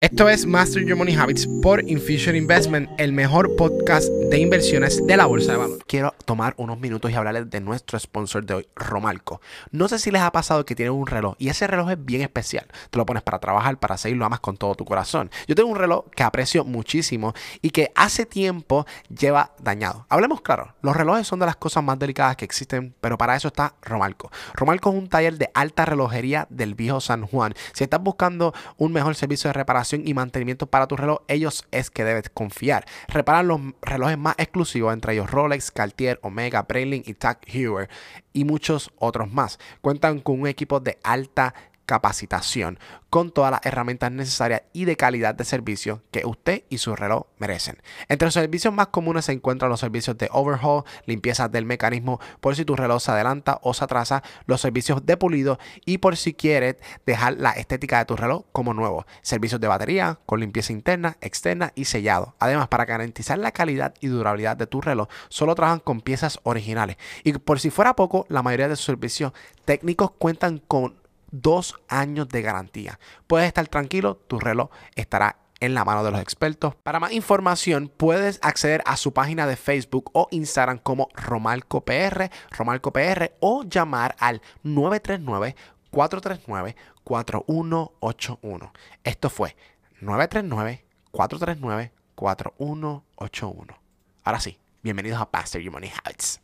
Esto es Master Your Money Habits por Infusion Investment, el mejor podcast de inversiones de la bolsa de valores. Quiero tomar unos minutos y hablarles de nuestro sponsor de hoy, Romalco. No sé si les ha pasado que tienen un reloj y ese reloj es bien especial. Te lo pones para trabajar, para hacer y lo amas con todo tu corazón. Yo tengo un reloj que aprecio muchísimo y que hace tiempo lleva dañado. Hablemos claro, los relojes son de las cosas más delicadas que existen, pero para eso está Romalco. Romalco es un taller de alta relojería del viejo San Juan. Si estás buscando un mejor servicio de reparación, y mantenimiento para tu reloj, ellos es que debes confiar. Reparan los relojes más exclusivos, entre ellos Rolex, Cartier, Omega, Breitling y Tag Heuer y muchos otros más. Cuentan con un equipo de alta capacitación con todas las herramientas necesarias y de calidad de servicio que usted y su reloj merecen. Entre los servicios más comunes se encuentran los servicios de overhaul, limpieza del mecanismo por si tu reloj se adelanta o se atrasa, los servicios de pulido y por si quieres dejar la estética de tu reloj como nuevo, servicios de batería con limpieza interna, externa y sellado. Además, para garantizar la calidad y durabilidad de tu reloj, solo trabajan con piezas originales. Y por si fuera poco, la mayoría de sus servicios técnicos cuentan con dos años de garantía. Puedes estar tranquilo, tu reloj estará en la mano de los expertos. Para más información puedes acceder a su página de Facebook o Instagram como Romalco PR, Romalco PR o llamar al 939 439 4181. Esto fue 939 439 4181. Ahora sí, bienvenidos a Pastor Your Money Habits.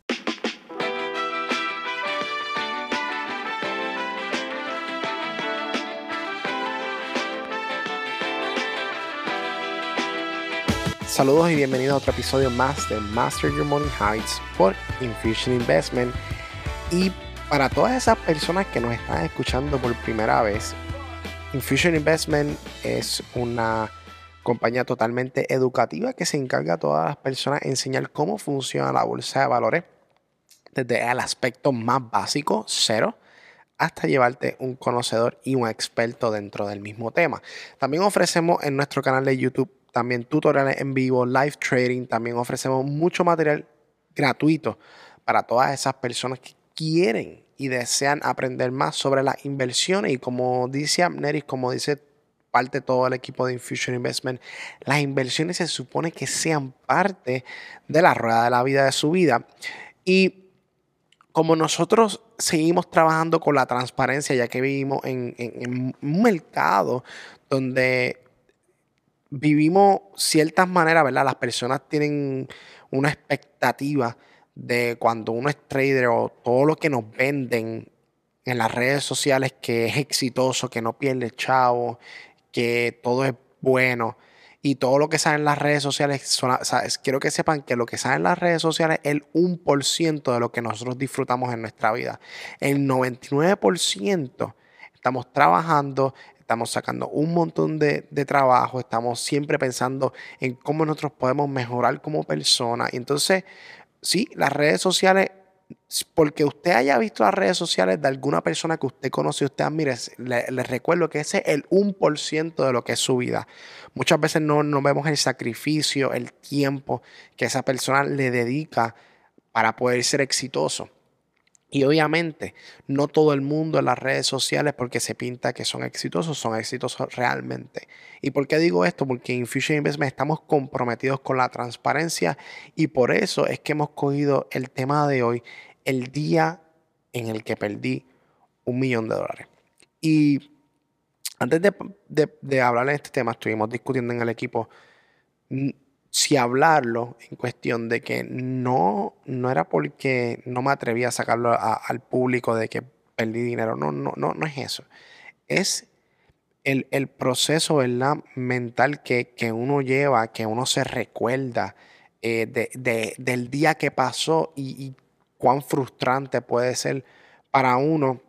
Saludos y bienvenidos a otro episodio más de Master Your Money Heights por Infusion Investment. Y para todas esas personas que nos están escuchando por primera vez, Infusion Investment es una compañía totalmente educativa que se encarga a todas las personas de enseñar cómo funciona la bolsa de valores desde el aspecto más básico, cero, hasta llevarte un conocedor y un experto dentro del mismo tema. También ofrecemos en nuestro canal de YouTube también tutoriales en vivo, live trading, también ofrecemos mucho material gratuito para todas esas personas que quieren y desean aprender más sobre las inversiones y como dice Amneris, como dice parte todo el equipo de Infusion Investment, las inversiones se supone que sean parte de la rueda de la vida de su vida. Y como nosotros seguimos trabajando con la transparencia, ya que vivimos en, en un mercado donde vivimos ciertas maneras, ¿verdad? Las personas tienen una expectativa de cuando uno es trader o todo lo que nos venden en las redes sociales que es exitoso, que no pierde chavo, que todo es bueno. Y todo lo que sale en las redes sociales, son, quiero que sepan que lo que sale en las redes sociales es el 1% de lo que nosotros disfrutamos en nuestra vida. El 99% estamos trabajando, estamos sacando un montón de, trabajo, estamos siempre pensando en cómo nosotros podemos mejorar como personas. Y entonces, sí, las redes sociales, porque usted haya visto las redes sociales de alguna persona que usted conoce, usted admire, le, recuerdo que ese es el 1% de lo que es su vida. Muchas veces no, no vemos el sacrificio, el tiempo que esa persona le dedica para poder ser exitoso. Y obviamente, no todo el mundo en las redes sociales, porque se pinta que son exitosos, son exitosos realmente. ¿Y por qué digo esto? Porque en Fusion Investment estamos comprometidos con la transparencia y por eso es que hemos cogido el tema de hoy, el día en el que perdí un millón de dólares. Y antes de, de, de hablar de este tema, estuvimos discutiendo en el equipo si hablarlo en cuestión de que no, no era porque no me atrevía a sacarlo al público de que perdí dinero. No, no, no, no es eso. Es el, proceso ¿verdad? mental que, uno lleva, que uno se recuerda eh, del día que pasó y cuán frustrante puede ser para uno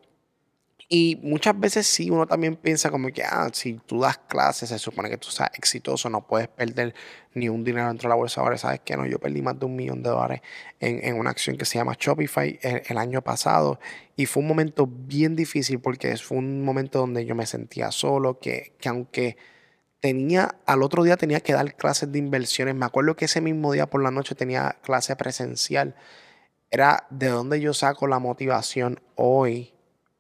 y muchas veces sí, uno también piensa como que, ah, si tú das clases, se supone que tú seas exitoso, no puedes perder ni un dinero dentro de la bolsa. Ahora, ¿sabes qué? No, yo perdí más de un millón de dólares en, una acción que se llama Shopify el, año pasado. Y fue un momento bien difícil porque fue un momento donde yo me sentía solo, que, que aunque tenía, al otro día tenía que dar clases de inversiones. Me acuerdo que ese mismo día por la noche tenía clase presencial. Era de dónde yo saco la motivación hoy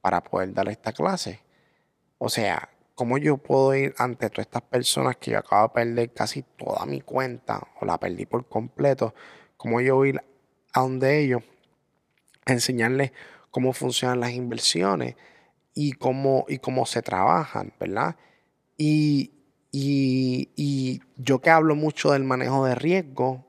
para poder dar esta clase. O sea, cómo yo puedo ir ante todas estas personas que yo acabo de perder casi toda mi cuenta o la perdí por completo, cómo yo ir a donde ellos, enseñarles cómo funcionan las inversiones y cómo, y cómo se trabajan, ¿verdad? Y, y, yo que hablo mucho del manejo de riesgo,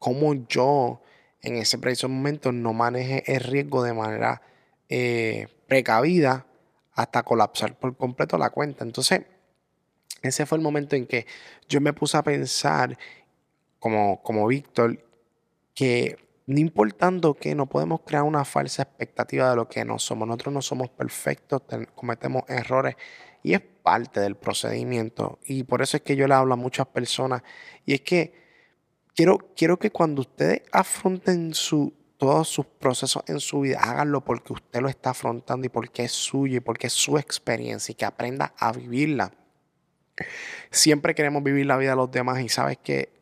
cómo yo en ese preciso momento no maneje el riesgo de manera eh, precavida hasta colapsar por completo la cuenta. Entonces, ese fue el momento en que yo me puse a pensar, como, como Víctor, que no importando que no podemos crear una falsa expectativa de lo que no somos. Nosotros no somos perfectos, cometemos errores y es parte del procedimiento. Y por eso es que yo le hablo a muchas personas. Y es que quiero, quiero que cuando ustedes afronten su, todos sus procesos en su vida, háganlo porque usted lo está afrontando y porque es suyo y porque es su experiencia y que aprenda a vivirla. Siempre queremos vivir la vida de los demás y sabes que,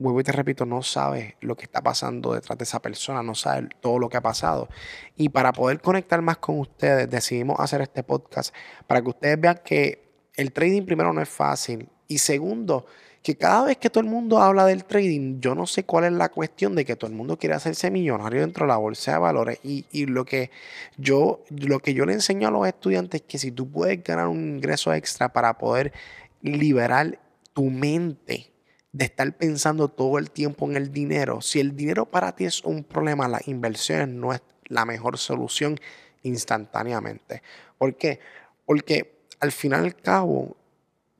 vuelvo y te repito, no sabes lo que está pasando detrás de esa persona, no sabes todo lo que ha pasado. Y para poder conectar más con ustedes, decidimos hacer este podcast para que ustedes vean que el trading primero no es fácil y segundo, que cada vez que todo el mundo habla del trading, yo no sé cuál es la cuestión de que todo el mundo quiere hacerse millonario dentro de la bolsa de valores. Y, lo, que yo, lo que yo le enseño a los estudiantes es que si tú puedes ganar un ingreso extra para poder liberar tu mente de estar pensando todo el tiempo en el dinero, si el dinero para ti es un problema, las inversiones no es la mejor solución instantáneamente. ¿Por qué? Porque al final y al cabo,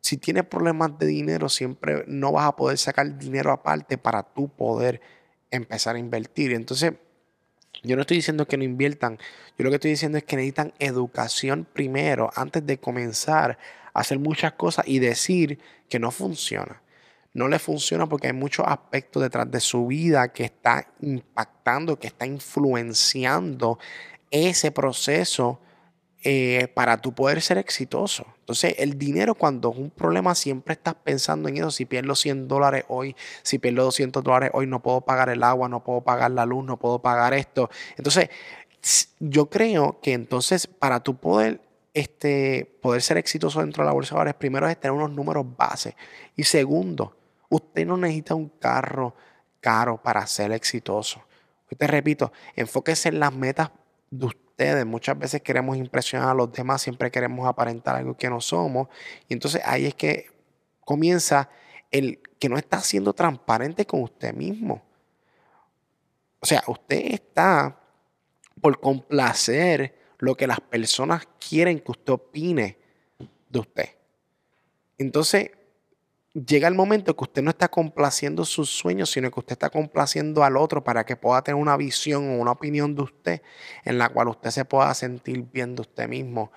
si tienes problemas de dinero, siempre no vas a poder sacar dinero aparte para tú poder empezar a invertir. Entonces, yo no estoy diciendo que no inviertan, yo lo que estoy diciendo es que necesitan educación primero antes de comenzar a hacer muchas cosas y decir que no funciona. No le funciona porque hay muchos aspectos detrás de su vida que está impactando, que está influenciando ese proceso eh, para tú poder ser exitoso. Entonces, el dinero cuando es un problema, siempre estás pensando en eso. Si pierdo 100 dólares hoy, si pierdo 200 dólares hoy, no puedo pagar el agua, no puedo pagar la luz, no puedo pagar esto. Entonces, yo creo que entonces para tú poder, este, poder ser exitoso dentro de la bolsa de valores, primero es tener unos números base. Y segundo, usted no necesita un carro caro para ser exitoso. te repito, enfóquese en las metas de usted Muchas veces queremos impresionar a los demás, siempre queremos aparentar algo que no somos. Y entonces ahí es que comienza el que no está siendo transparente con usted mismo. O sea, usted está por complacer lo que las personas quieren que usted opine de usted. Entonces, llega el momento que usted no está complaciendo sus sueños, sino que usted está complaciendo al otro para que pueda tener una visión o una opinión de usted en la cual usted se pueda sentir bien de usted mismo,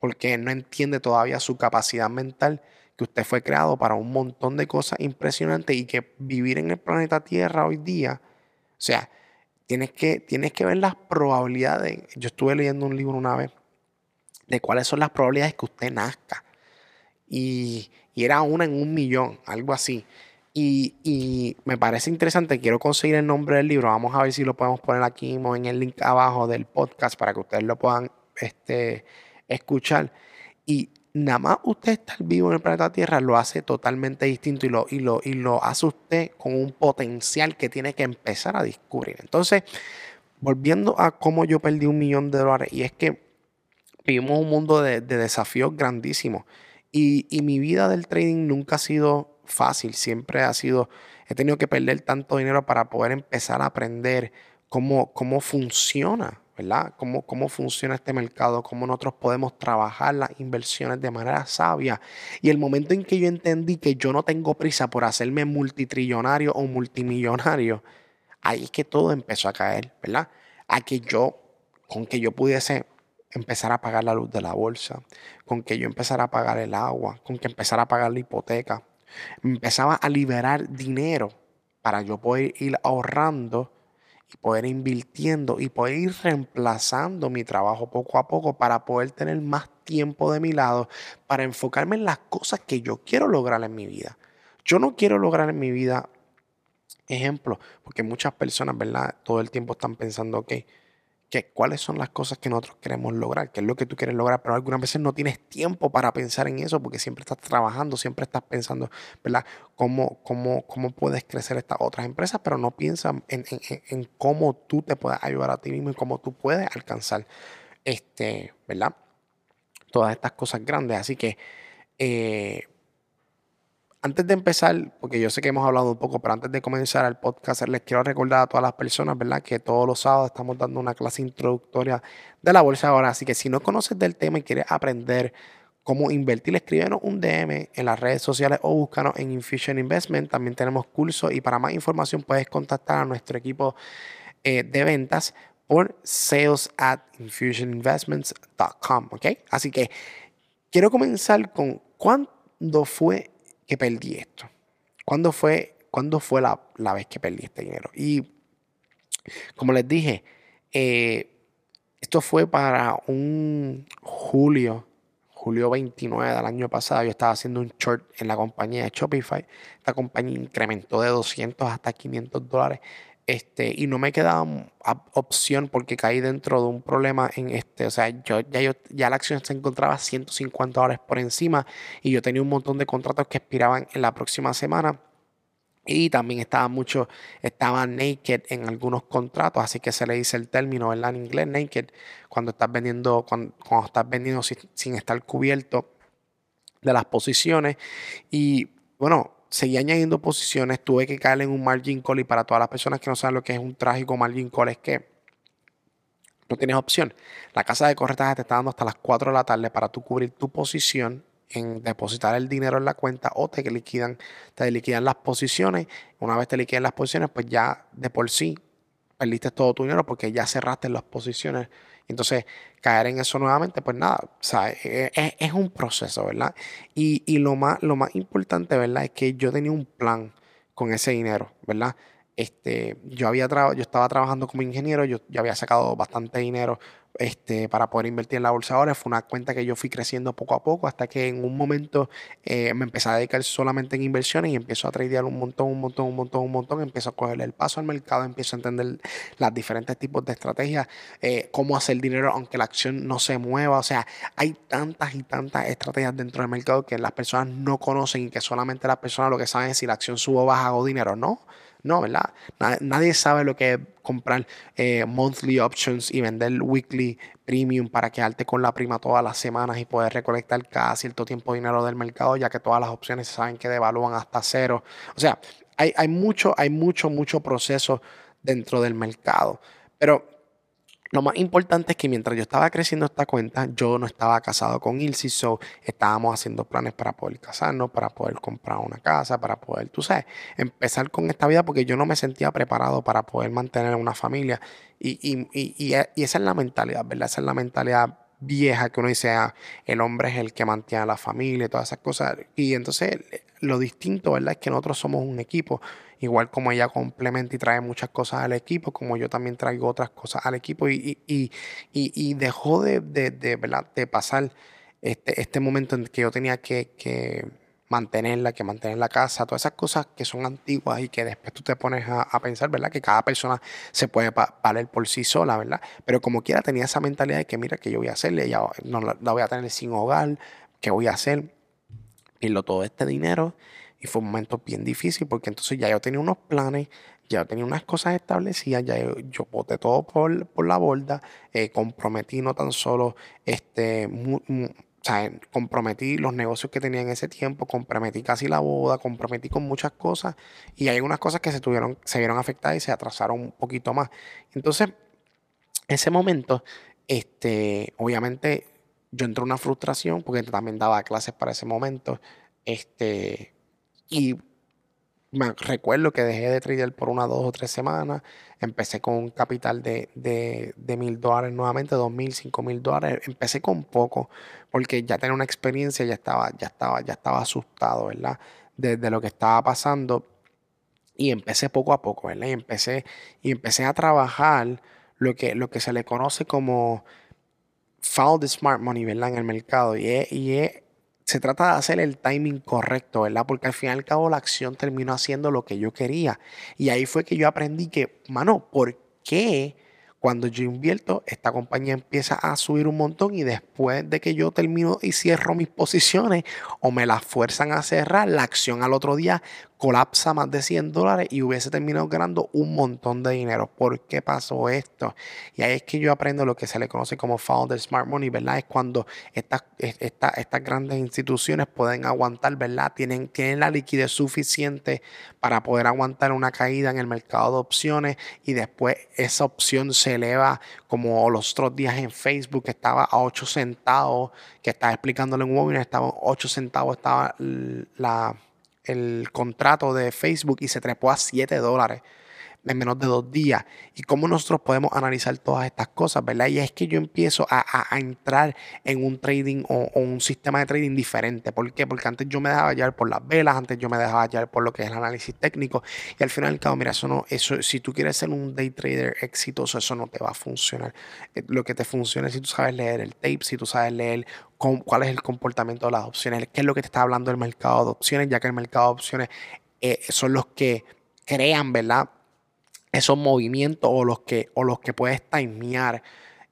porque no entiende todavía su capacidad mental, que usted fue creado para un montón de cosas impresionantes y que vivir en el planeta Tierra hoy día, o sea, tienes que, tienes que ver las probabilidades. Yo estuve leyendo un libro una vez de cuáles son las probabilidades que usted nazca. Y, y era una en un millón, algo así. Y, me parece interesante, quiero conseguir el nombre del libro, vamos a ver si lo podemos poner aquí en el link abajo del podcast para que ustedes lo puedan este, escuchar. Y nada más usted estar vivo en el planeta Tierra lo hace totalmente distinto y lo, y lo, y lo hace usted con un potencial que tiene que empezar a descubrir. Entonces, volviendo a cómo yo perdí un millón de dólares, y es que vivimos un mundo de, de desafíos grandísimos. Y, mi vida del trading nunca ha sido fácil, siempre ha sido, he tenido que perder tanto dinero para poder empezar a aprender cómo, cómo funciona, ¿verdad? Cómo, cómo funciona este mercado, cómo nosotros podemos trabajar las inversiones de manera sabia. Y el momento en que yo entendí que yo no tengo prisa por hacerme multitrillonario o multimillonario, ahí es que todo empezó a caer, ¿verdad? A que yo, con que yo pudiese empezar a pagar la luz de la bolsa, con que yo empezara a pagar el agua, con que empezara a pagar la hipoteca. Empezaba a liberar dinero para yo poder ir ahorrando y poder invirtiendo y poder ir reemplazando mi trabajo poco a poco para poder tener más tiempo de mi lado, para enfocarme en las cosas que yo quiero lograr en mi vida. Yo no quiero lograr en mi vida, ejemplo, porque muchas personas, ¿verdad? Todo el tiempo están pensando, ok, que cuáles son las cosas que nosotros queremos lograr, qué es lo que tú quieres lograr, pero algunas veces no tienes tiempo para pensar en eso porque siempre estás trabajando, siempre estás pensando, ¿verdad? Cómo, cómo, cómo puedes crecer estas otras empresas, pero no piensas en, en, cómo tú te puedes ayudar a ti mismo y cómo tú puedes alcanzar, este, ¿verdad? Todas estas cosas grandes. Así que, eh, antes de empezar, porque yo sé que hemos hablado un poco, pero antes de comenzar el podcast, les quiero recordar a todas las personas, ¿verdad? Que todos los sábados estamos dando una clase introductoria de la bolsa ahora. Así que si no conoces del tema y quieres aprender cómo invertir, escríbenos un DM en las redes sociales o búscanos en Infusion Investment. También tenemos cursos y para más información puedes contactar a nuestro equipo eh, de ventas por sales at infusioninvestments.com, ¿ok? Así que quiero comenzar con cuándo fue que perdí esto? ¿Cuándo fue, fue la, vez que perdí este dinero? Y como les dije, eh, esto fue para un julio, julio 29 del año pasado. Yo estaba haciendo un short en la compañía de Shopify. Esta compañía incrementó de 200 hasta 500 dólares este, y no me quedaba opción porque caí dentro de un problema en este, o sea, yo ya, yo, ya la acción se encontraba 150 dólares por encima y yo tenía un montón de contratos que expiraban en la próxima semana. Y también estaba mucho, estaba naked en algunos contratos, así que se le dice el término, ¿verdad? En inglés, naked, cuando estás vendiendo, cuando, estás vendiendo sin, sin estar cubierto de las posiciones. Y bueno, seguí añadiendo posiciones, tuve que caer en un margin call y para todas las personas que no saben lo que es un trágico margin call es que no tienes opción. La casa de corretaje te está dando hasta las 4 de la tarde para tú cubrir tu posición en depositar el dinero en la cuenta o te liquidan, te liquidan las posiciones. Una vez te liquidan las posiciones, pues ya de por sí perdiste todo tu dinero porque ya cerraste las posiciones entonces, caer en eso nuevamente, pues nada, e, e, Es, un proceso, ¿verdad? Y, lo, más, lo más importante, ¿verdad? Es que yo tenía un plan con ese dinero, ¿verdad? Este, yo, había yo estaba trabajando como ingeniero, yo, había sacado bastante dinero este, para poder invertir en la bolsa ahora. Fue una cuenta que yo fui creciendo poco a poco hasta que en un momento eh, me empecé a dedicar solamente en inversiones y empiezo a tradear un montón, un montón, un montón, un montón. Empiezo a cogerle el paso al mercado, empiezo a entender los diferentes tipos de estrategias, eh, cómo hacer dinero aunque la acción no se mueva. O sea, hay tantas y tantas estrategias dentro del mercado que las personas no conocen y que solamente las personas lo que saben es si la acción sube o baja o dinero. No. No, ¿verdad? Nadie, sabe lo que es comprar eh, monthly options y vender weekly premium para quedarte con la prima todas las semanas y poder recolectar cada cierto tiempo dinero del mercado, ya que todas las opciones se saben que devalúan hasta cero. O sea, hay, hay mucho, hay mucho, mucho proceso dentro del mercado. Pero lo más importante es que mientras yo estaba creciendo esta cuenta, yo no estaba casado con Ilse, so estábamos haciendo planes para poder casarnos, para poder comprar una casa, para poder, tú sabes, empezar con esta vida porque yo no me sentía preparado para poder mantener una familia. Y, y, y, y esa es la mentalidad, ¿verdad? Esa es la mentalidad vieja que uno dice, ah, el hombre es el que mantiene a la familia y todas esas cosas. Y entonces lo distinto, ¿verdad? Es que nosotros somos un equipo igual como ella complementa y trae muchas cosas al equipo, como yo también traigo otras cosas al equipo y, y, dejó de, de, de, pasar este, este momento en que yo tenía que, mantenerla, que mantener la casa, todas esas cosas que son antiguas y que después tú te pones a, pensar, ¿verdad? Que cada persona se puede valer por sí sola, ¿verdad? Pero como quiera tenía esa mentalidad de que mira, que yo voy a hacerle, ya no la, voy a tener sin hogar, ¿qué voy a hacer? Y lo todo este dinero y fue un momento bien difícil porque entonces ya yo tenía unos planes, ya tenía unas cosas establecidas, ya yo, boté todo por, por la borda, eh, comprometí no tan solo este, o sea, comprometí los negocios que tenía en ese tiempo, comprometí casi la boda, comprometí con muchas cosas y hay algunas cosas que se tuvieron, se vieron afectadas y se atrasaron un poquito más. Entonces, ese momento, este, obviamente, yo entré en una frustración porque también daba clases para ese momento. Este, y me recuerdo que dejé de tradear por una, dos o tres semanas. Empecé con un capital de, de, mil dólares nuevamente, dos mil, cinco mil dólares. Empecé con poco, porque ya tenía una experiencia, ya estaba, ya estaba, ya estaba asustado, ¿verdad? De, lo que estaba pasando. Y empecé poco a poco, ¿verdad? Y empecé, y empecé a trabajar lo que, lo que se le conoce como follow the smart money, ¿verdad? En el mercado. Y y es se trata de hacer el timing correcto, ¿verdad? Porque al fin y al cabo la acción terminó haciendo lo que yo quería. Y ahí fue que yo aprendí que, mano, ¿por qué Cuando yo invierto, esta compañía empieza a subir un montón y después de que yo termino y cierro mis posiciones o me las fuerzan a cerrar, la acción al otro día colapsa más de 100 dólares y hubiese terminado ganando un montón de dinero. ¿Por qué pasó esto? Y ahí es que yo aprendo lo que se le conoce como Founder Smart Money, ¿verdad? Es cuando estas, estas grandes instituciones pueden aguantar, ¿verdad? Tienen, tienen la liquidez suficiente para poder aguantar una caída en el mercado de opciones y después esa opción se eleva como los otros días en Facebook que estaba a 8 centavos, que estaba explicándole en un webinar, estaba a 8 centavos, estaba la el contrato de Facebook y se trepó a 7 dólares en menos de dos días. Y cómo nosotros podemos analizar todas estas cosas, ¿verdad? Y es que yo empiezo a, entrar en un trading o, un sistema de trading diferente. ¿Por qué? Porque antes yo me dejaba llevar por las velas, antes yo me dejaba llevar por lo que es el análisis técnico. Y al final cabo, mira, eso no, eso, si tú quieres ser un day trader exitoso, eso no te va a funcionar. Eh, lo que te funciona es si tú sabes leer el tape, si tú sabes leer cuál es el comportamiento de las opciones, qué es lo que te está hablando el mercado de opciones, ya que el mercado de opciones eh, son los que crean, ¿verdad? Esos movimientos o los que, o los que puedes timear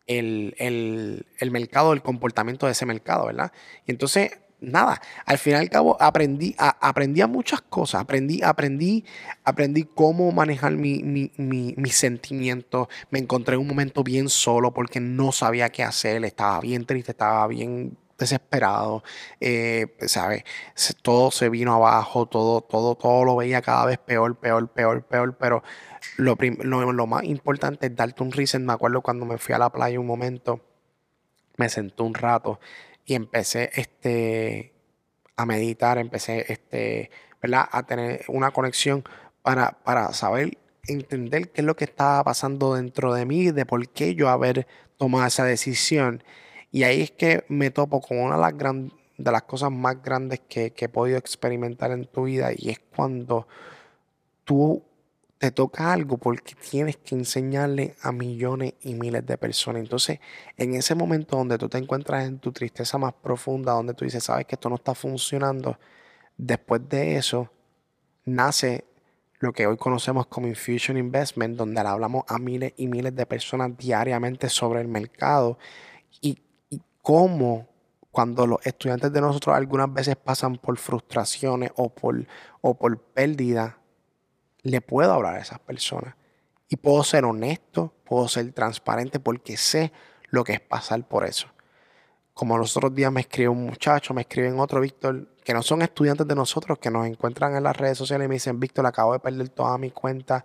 el, el, mercado, el comportamiento de ese mercado, ¿verdad? Y entonces nada, al final y al cabo aprendí, aprendí a muchas cosas, aprendí, aprendí, aprendí cómo manejar mi, mis sentimientos, me encontré en un momento bien solo porque no sabía qué hacer, estaba bien triste, estaba bien desesperado, eh. Todo se vino abajo, todo, todo, todo lo veía cada vez peor, peor, peor, peor, pero lo, lo, lo más importante es darte un reset, me acuerdo cuando me fui a la playa un momento, me senté un rato y empecé este, a meditar, empecé este, ¿verdad? a tener una conexión para, para saber, entender qué es lo que estaba pasando dentro de mí, de por qué yo haber tomado esa decisión. Y ahí es que me topo con una de las, cosas más grandes que, que he podido experimentar en tu vida y es cuando tú te toca algo porque tienes que enseñarle a millones y miles de personas. Entonces, en ese momento donde tú te encuentras en tu tristeza más profunda, donde tú dices, sabes que esto no está funcionando, después de eso nace lo que hoy conocemos como Infusion Investment, donde hablamos a miles y miles de personas diariamente sobre el mercado y cómo cuando los estudiantes de nosotros algunas veces pasan por frustraciones o por, o por pérdida, le puedo hablar a esas personas. Y puedo ser honesto, puedo ser transparente porque sé lo que es pasar por eso. Como los otros días me escribe un muchacho, me escriben otro, Víctor, que no son estudiantes de nosotros, que nos encuentran en las redes sociales y me dicen, Víctor, acabo de perder toda mi cuenta,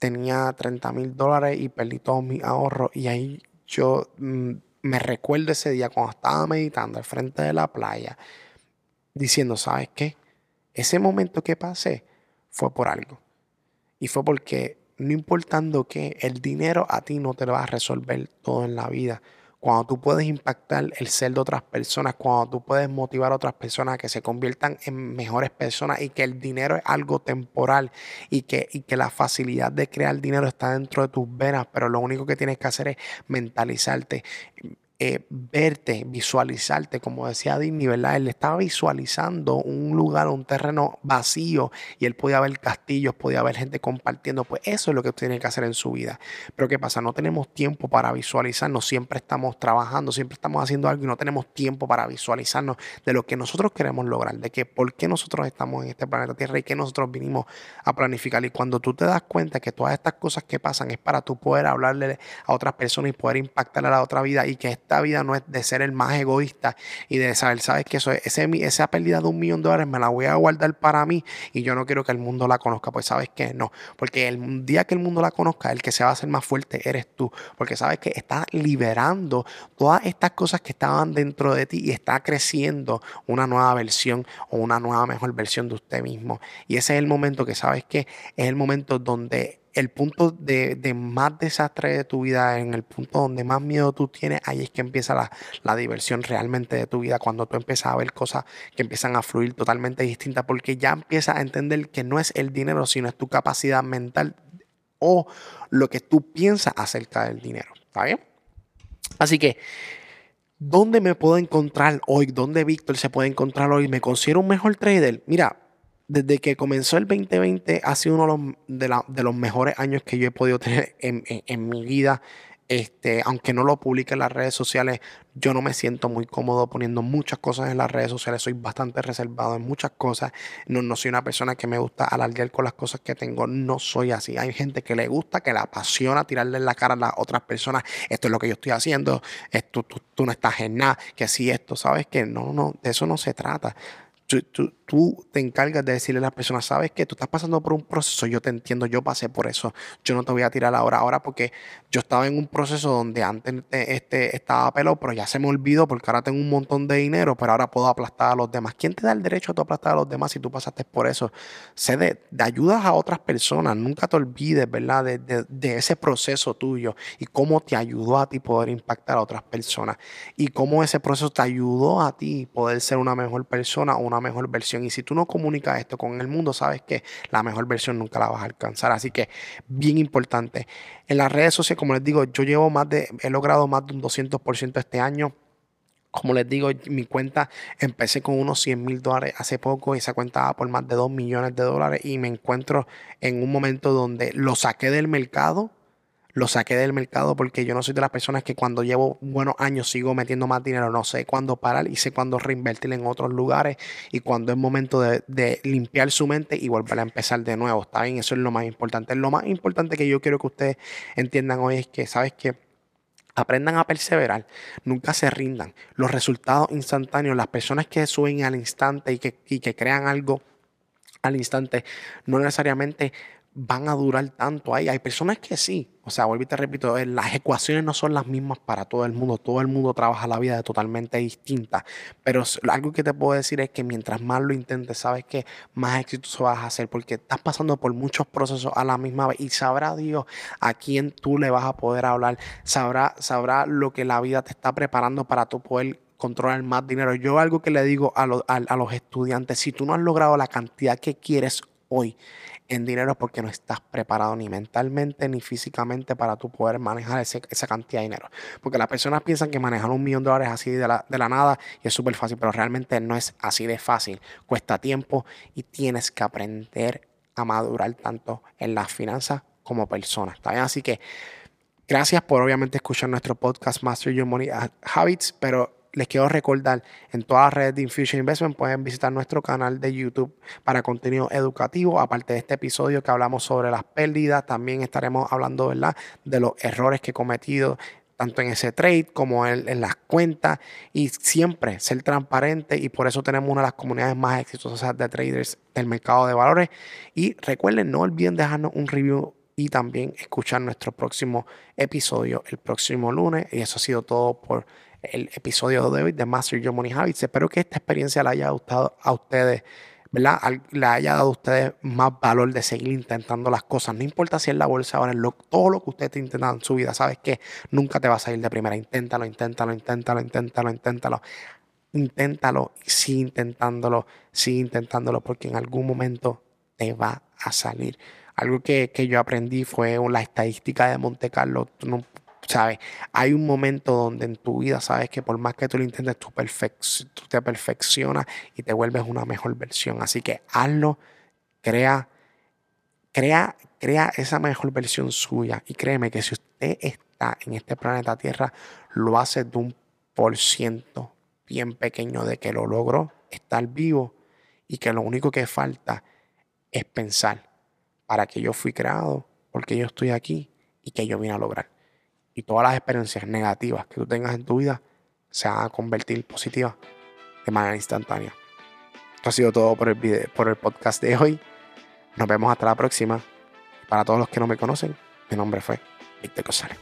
tenía 30 mil dólares y perdí todos mis ahorros. Y ahí yo mm, me recuerdo ese día cuando estaba meditando al frente de la playa, diciendo, ¿sabes qué? Ese momento que pasé fue por algo. Y fue porque no importando qué, el dinero a ti no te va a resolver todo en la vida. Cuando tú puedes impactar el ser de otras personas, cuando tú puedes motivar a otras personas a que se conviertan en mejores personas y que el dinero es algo temporal y que, y que la facilidad de crear dinero está dentro de tus venas, pero lo único que tienes que hacer es mentalizarte eh, verte, visualizarte, como decía Disney, ¿verdad? Él estaba visualizando un lugar, un terreno vacío y él podía ver castillos, podía ver gente compartiendo, pues eso es lo que tiene que hacer en su vida. Pero ¿qué pasa? No tenemos tiempo para visualizarnos, siempre estamos trabajando, siempre estamos haciendo algo y no tenemos tiempo para visualizarnos de lo que nosotros queremos lograr, de que por qué nosotros estamos en este planeta Tierra y que nosotros vinimos a planificar. Y cuando tú te das cuenta que todas estas cosas que pasan es para tú poder hablarle a otras personas y poder impactar a la otra vida y que esta vida no es de ser el más egoísta y de saber, sabes que eso, ese, esa pérdida de un millón de dólares me la voy a guardar para mí y yo no quiero que el mundo la conozca. Pues sabes que no, porque el día que el mundo la conozca, el que se va a hacer más fuerte eres tú, porque sabes que estás liberando todas estas cosas que estaban dentro de ti y está creciendo una nueva versión o una nueva mejor versión de usted mismo. Y ese es el momento que sabes que es el momento donde el punto de, más desastre de tu vida, en el punto donde más miedo tú tienes, ahí es que empieza la, diversión realmente de tu vida, cuando tú empiezas a ver cosas que empiezan a fluir totalmente distintas, porque ya empiezas a entender que no es el dinero, sino es tu capacidad mental o lo que tú piensas acerca del dinero. ¿Está bien? Así que, ¿dónde me puedo encontrar hoy? ¿Dónde Víctor se puede encontrar hoy? ¿Me considero un mejor trader? Mira, desde que comenzó el 2020 ha sido uno de los, de, los mejores años que yo he podido tener en, en mi vida. Este, aunque no lo publique en las redes sociales, yo no me siento muy cómodo poniendo muchas cosas en las redes sociales. Soy bastante reservado en muchas cosas. No, no soy una persona que me gusta alargar con las cosas que tengo. No soy así. Hay gente que le gusta, que le apasiona tirarle en la cara a las otras personas. Esto es lo que yo estoy haciendo. Esto, tú, tú no estás en nada. Que si esto, sabes que no, no, de eso no se trata. Tú, tú, te encargas de decirle a las personas, sabes que tú estás pasando por un proceso, yo te entiendo, yo pasé por eso, yo no te voy a tirar ahora, ahora porque yo estaba en un proceso donde antes este, estaba pelo, pero ya se me olvidó porque ahora tengo un montón de dinero, pero ahora puedo aplastar a los demás. ¿Quién te da el derecho a aplastar a los demás si tú pasaste por eso? Sé de, ayudas a otras personas, nunca te olvides, ¿verdad? De, de, de ese proceso tuyo y cómo te ayudó a ti poder impactar a otras personas y cómo ese proceso te ayudó a ti poder ser una mejor persona, una mejor versión. Y si tú no comunicas esto con el mundo, sabes que la mejor versión nunca la vas a alcanzar. Así que bien importante. En las redes sociales, como les digo, yo llevo más de, he logrado más de un 200% este año. Como les digo, mi cuenta empecé con unos 100 mil dólares hace poco y esa cuenta va por más de 2 millones de dólares y me encuentro en un momento donde lo saqué del mercado lo saqué del mercado porque yo no soy de las personas que cuando llevo buenos años sigo metiendo más dinero, no sé cuándo parar y sé cuándo reinvertir en otros lugares y cuando es momento de, limpiar su mente y volver a empezar de nuevo. Está bien, eso es lo más importante. Lo más importante que yo quiero que ustedes entiendan hoy es que, ¿sabes qué? Aprendan a perseverar, nunca se rindan. Los resultados instantáneos, las personas que suben al instante y que, y que crean algo al instante, no necesariamente van a durar tanto ahí. Hay personas que sí. O sea, vuelvo y te repito, eh, las ecuaciones no son las mismas para todo el mundo. Todo el mundo trabaja la vida de totalmente distinta. Pero algo que te puedo decir es que mientras más lo intentes, sabes que más exitoso vas a hacer porque estás pasando por muchos procesos a la misma vez y sabrá Dios a quién tú le vas a poder hablar. Sabrá, sabrá lo que la vida te está preparando para tú poder controlar más dinero. Yo algo que le digo a, a los estudiantes, si tú no has logrado la cantidad que quieres hoy, en dinero porque no estás preparado ni mentalmente ni físicamente para tú poder manejar esa cantidad de dinero. Porque las personas piensan que manejar un millón de dólares así de la, de la nada y es súper fácil, pero realmente no es así de fácil. Cuesta tiempo y tienes que aprender a madurar tanto en las finanzas como persona. ¿Está bien? Así que gracias por obviamente escuchar nuestro podcast Master Your Money Habits, pero les quiero recordar, en todas las redes de Infusion Investment pueden visitar nuestro canal de YouTube para contenido educativo. Aparte de este episodio que hablamos sobre las pérdidas, también estaremos hablando ¿verdad? de los errores que he cometido tanto en ese trade como en, en, las cuentas y siempre ser transparente y por eso tenemos una de las comunidades más exitosas de traders del mercado de valores y recuerden no olviden dejarnos un review y también escuchar nuestro próximo episodio el próximo lunes y eso ha sido todo por el episodio de hoy de Master Your Money Habits. Espero que esta experiencia le haya gustado a ustedes, ¿verdad? Le haya dado a ustedes más valor de seguir intentando las cosas. No importa si es la bolsa ahora, lo, todo lo que usted esté intentando en su vida, sabes que nunca te va a salir de primera. Inténtalo, inténtalo, inténtalo, inténtalo, inténtalo. Inténtalo sigue intentándolo, sigue intentándolo, porque en algún momento te va a salir. Algo que, que yo aprendí fue la estadística de Monte Carlo. ¿Sabes? Hay un momento donde en tu vida sabes que por más que tú lo intentes, tú, te perfeccionas y te vuelves una mejor versión. Así que hazlo, crea, crea, crea esa mejor versión suya. Y créeme que si usted está en este planeta Tierra, lo hace de un por ciento bien pequeño de que lo logró estar vivo y que lo único que falta es pensar para que yo fui creado, porque yo estoy aquí y que yo vine a lograr y todas las experiencias negativas que tú tengas en tu vida se van a convertir positivas de manera instantánea. Esto ha sido todo por el, video, por el podcast de hoy. Nos vemos hasta la próxima. Para todos los que no me conocen, mi nombre fue Víctor Cosales.